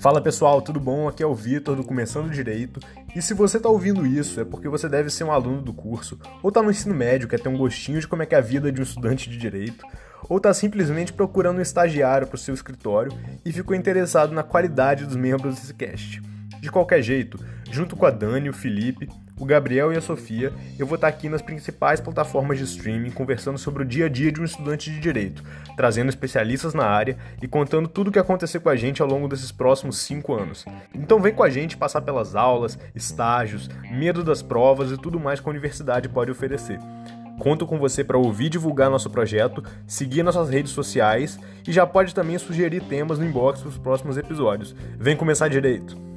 Fala pessoal, tudo bom? Aqui é o Vitor do Começando Direito. E se você está ouvindo isso, é porque você deve ser um aluno do curso, ou está no ensino médio, quer ter um gostinho de como é que é a vida de um estudante de direito, ou está simplesmente procurando um estagiário para o seu escritório e ficou interessado na qualidade dos membros desse cast. De qualquer jeito, junto com a Dani, o Felipe, o Gabriel e a Sofia, eu vou estar aqui nas principais plataformas de streaming conversando sobre o dia a dia de um estudante de direito, trazendo especialistas na área e contando tudo o que aconteceu com a gente ao longo desses próximos cinco anos. Então vem com a gente passar pelas aulas, estágios, medo das provas e tudo mais que a universidade pode oferecer. Conto com você para ouvir e divulgar nosso projeto, seguir nossas redes sociais e já pode também sugerir temas no inbox para os próximos episódios. Vem começar direito!